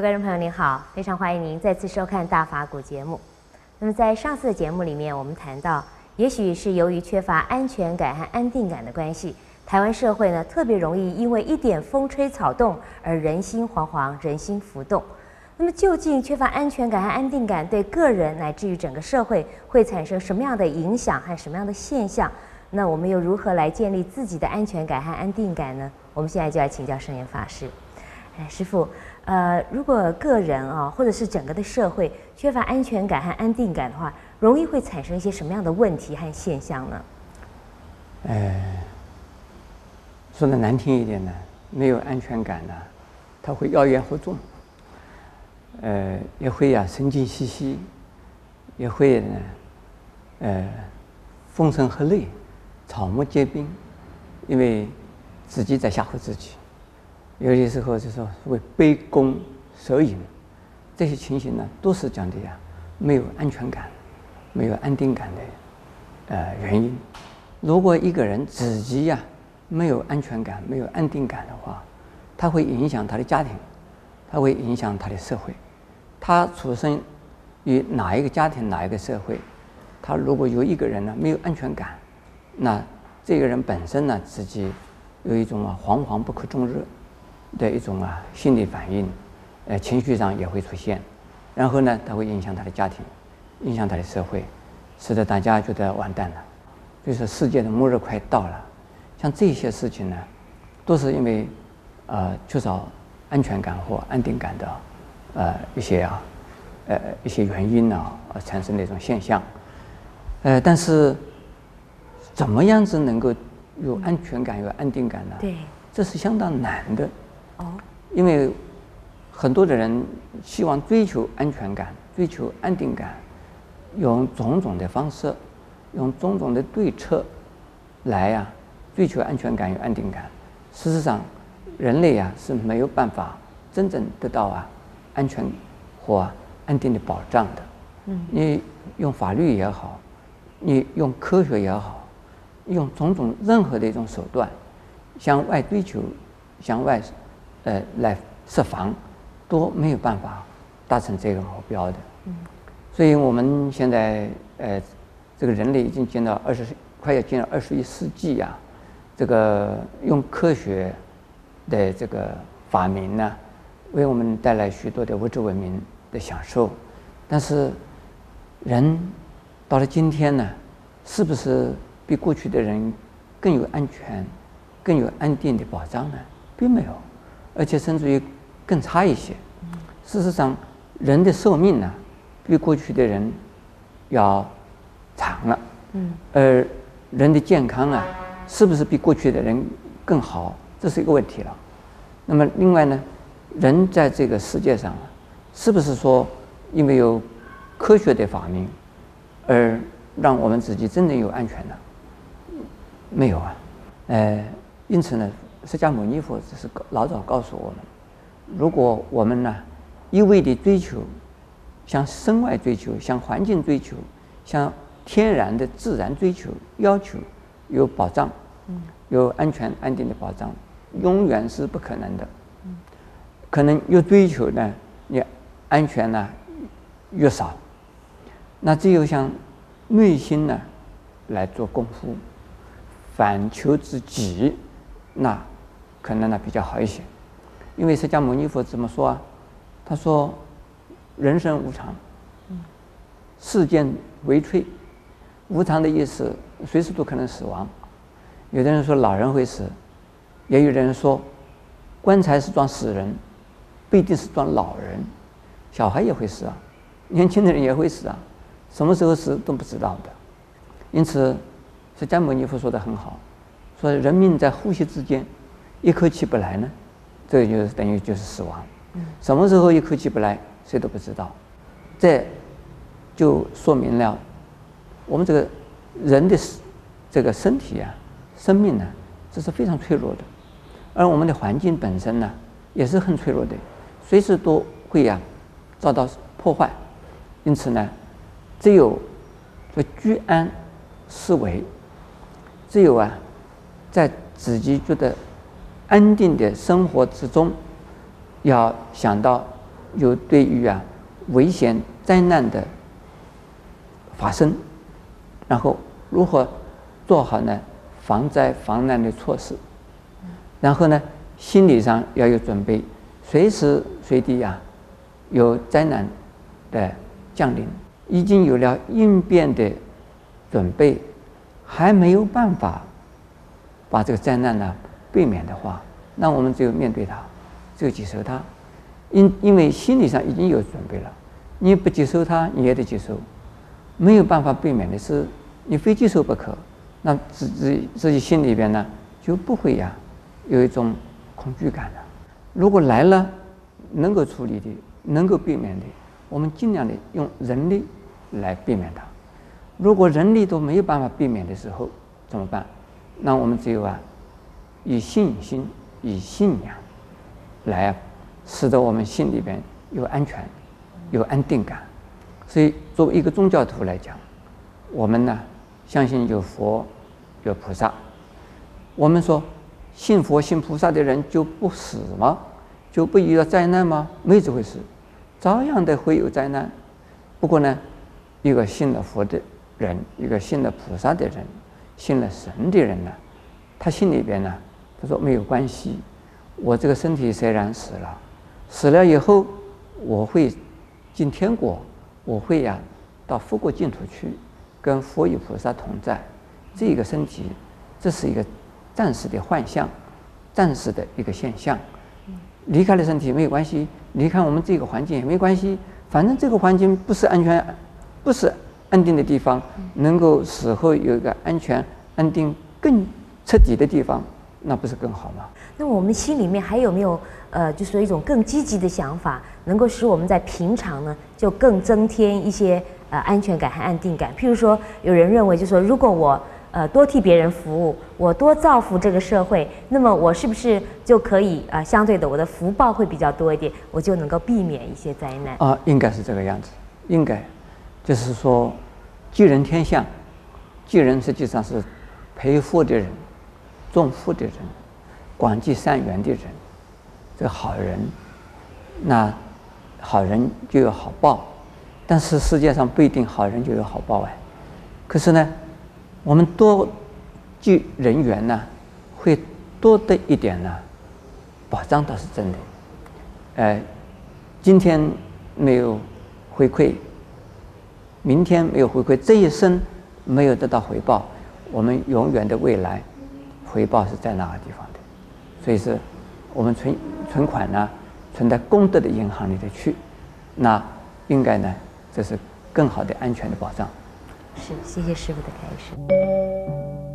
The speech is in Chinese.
位观众朋友您好，非常欢迎您再次收看大法古节目。那么在上次的节目里面，我们谈到，也许是由于缺乏安全感和安定感的关系，台湾社会呢特别容易因为一点风吹草动而人心惶惶、人心浮动。那么究竟缺乏安全感和安定感对个人乃至于整个社会会产生什么样的影响和什么样的现象？那我们又如何来建立自己的安全感和安定感呢？我们现在就要请教圣严法师。哎，师傅，呃，如果个人啊，或者是整个的社会缺乏安全感和安定感的话，容易会产生一些什么样的问题和现象呢？哎，说的难听一点呢，没有安全感呢，他会妖言惑众，呃，也会呀、啊、神经兮兮，也会呢，呃，风声鹤唳，草木皆兵，因为自己在吓唬自己。有些时候就说会杯弓蛇影，这些情形呢，都是讲的呀，没有安全感，没有安定感的呃原因。如果一个人自己呀没有安全感、没有安定感的话，他会影响他的家庭，他会影响他的社会。他出生于哪一个家庭、哪一个社会，他如果有一个人呢没有安全感，那这个人本身呢自己有一种啊惶惶不可终日。的一种啊心理反应，呃情绪上也会出现，然后呢，它会影响他的家庭，影响他的社会，使得大家觉得完蛋了，就是世界的末日快到了。像这些事情呢，都是因为呃缺少安全感或安定感的呃一些啊呃一些原因呢而产生的一种现象。呃，但是怎么样子能够有安全感、有安定感呢？对，这是相当难的。哦，因为很多的人希望追求安全感、追求安定感，用种种的方式，用种种的对策来呀、啊、追求安全感与安定感。事实上，人类呀、啊、是没有办法真正得到啊安全或安定的保障的。嗯，你用法律也好，你用科学也好，用种种任何的一种手段向外追求，向外。呃，来设防都没有办法达成这个目标的。嗯，所以我们现在呃，这个人类已经进到二十，快要进入二十一世纪呀。这个用科学的这个发明呢，为我们带来许多的物质文明的享受。但是，人到了今天呢，是不是比过去的人更有安全、更有安定的保障呢？并没有。而且甚至于更差一些。事实上，人的寿命呢，比过去的人要长了。嗯。而人的健康啊，是不是比过去的人更好？这是一个问题了。那么，另外呢，人在这个世界上，是不是说因为有科学的发明，而让我们自己真正有安全呢？没有啊。呃，因此呢。释迦牟尼佛只是老早告诉我们，如果我们呢一味的追求，向身外追求，向环境追求，向天然的自然追求，要求有保障，有安全安定的保障，永远是不可能的。可能越追求呢，你安全呢越少。那只有向内心呢来做功夫，反求之己，那。可能呢比较好一些，因为释迦牟尼佛怎么说啊？他说：“人生无常，世间为脆。无常的意思，随时都可能死亡。有的人说老人会死，也有的人说棺材是装死人，不一定是装老人。小孩也会死啊，年轻的人也会死啊，什么时候死都不知道的。因此，释迦牟尼佛说的很好，说人命在呼吸之间。”一口气不来呢，这个就是等于就是死亡。什么时候一口气不来，谁都不知道。这就说明了我们这个人的这个身体啊，生命呢，这是非常脆弱的。而我们的环境本身呢，也是很脆弱的，随时都会呀遭到破坏。因此呢，只有这居安思危，只有啊，在自己觉得。安定的生活之中，要想到有对于啊危险灾难的发生，然后如何做好呢防灾防难的措施，然后呢心理上要有准备，随时随地啊有灾难的降临，已经有了应变的准备，还没有办法把这个灾难呢避免的话，那我们只有面对它，只有接受它。因因为心理上已经有准备了，你不接受它，你也得接受，没有办法避免的是，你非接受不可，那自自自己心里边呢就不会呀有一种恐惧感了。如果来了，能够处理的，能够避免的，我们尽量的用人力来避免它。如果人力都没有办法避免的时候，怎么办？那我们只有啊，以信心、以信仰来。使得我们心里边有安全，有安定感。所以，作为一个宗教徒来讲，我们呢相信有佛，有菩萨。我们说信佛信菩萨的人就不死吗？就不遇到灾难吗？没有这回事，照样的会有灾难。不过呢，一个信了佛的人，一个信了菩萨的人，信了神的人呢，他心里边呢，他说没有关系，我这个身体虽然死了。死了以后，我会进天国，我会呀、到佛国净土去，跟佛与菩萨同在。这个身体，这是一个暂时的幻象，暂时的一个现象。离开了身体没有关系，离开我们这个环境也没关系。反正这个环境不是安全，不是安定的地方，能够死后有一个安全、安定更彻底的地方，那不是更好吗？那我们心里面还有没有？呃，就是说一种更积极的想法，能够使我们在平常呢，就更增添一些呃安全感和安定感。譬如说，有人认为，就是说，如果我呃多替别人服务，我多造福这个社会，那么我是不是就可以呃相对的，我的福报会比较多一点，我就能够避免一些灾难？啊，应该是这个样子，应该就是说，济人天相，济人实际上是培福的人，种福的人，广积善缘的人。这好人，那好人就有好报，但是世界上不一定好人就有好报哎。可是呢，我们多聚人缘呢，会多得一点呢，保障倒是真的。呃，今天没有回馈，明天没有回馈，这一生没有得到回报，我们永远的未来回报是在哪个地方的，所以是。我们存存款呢，存在功德的银行里头去，那应该呢，这是更好的安全的保障。是，谢谢师傅的开示。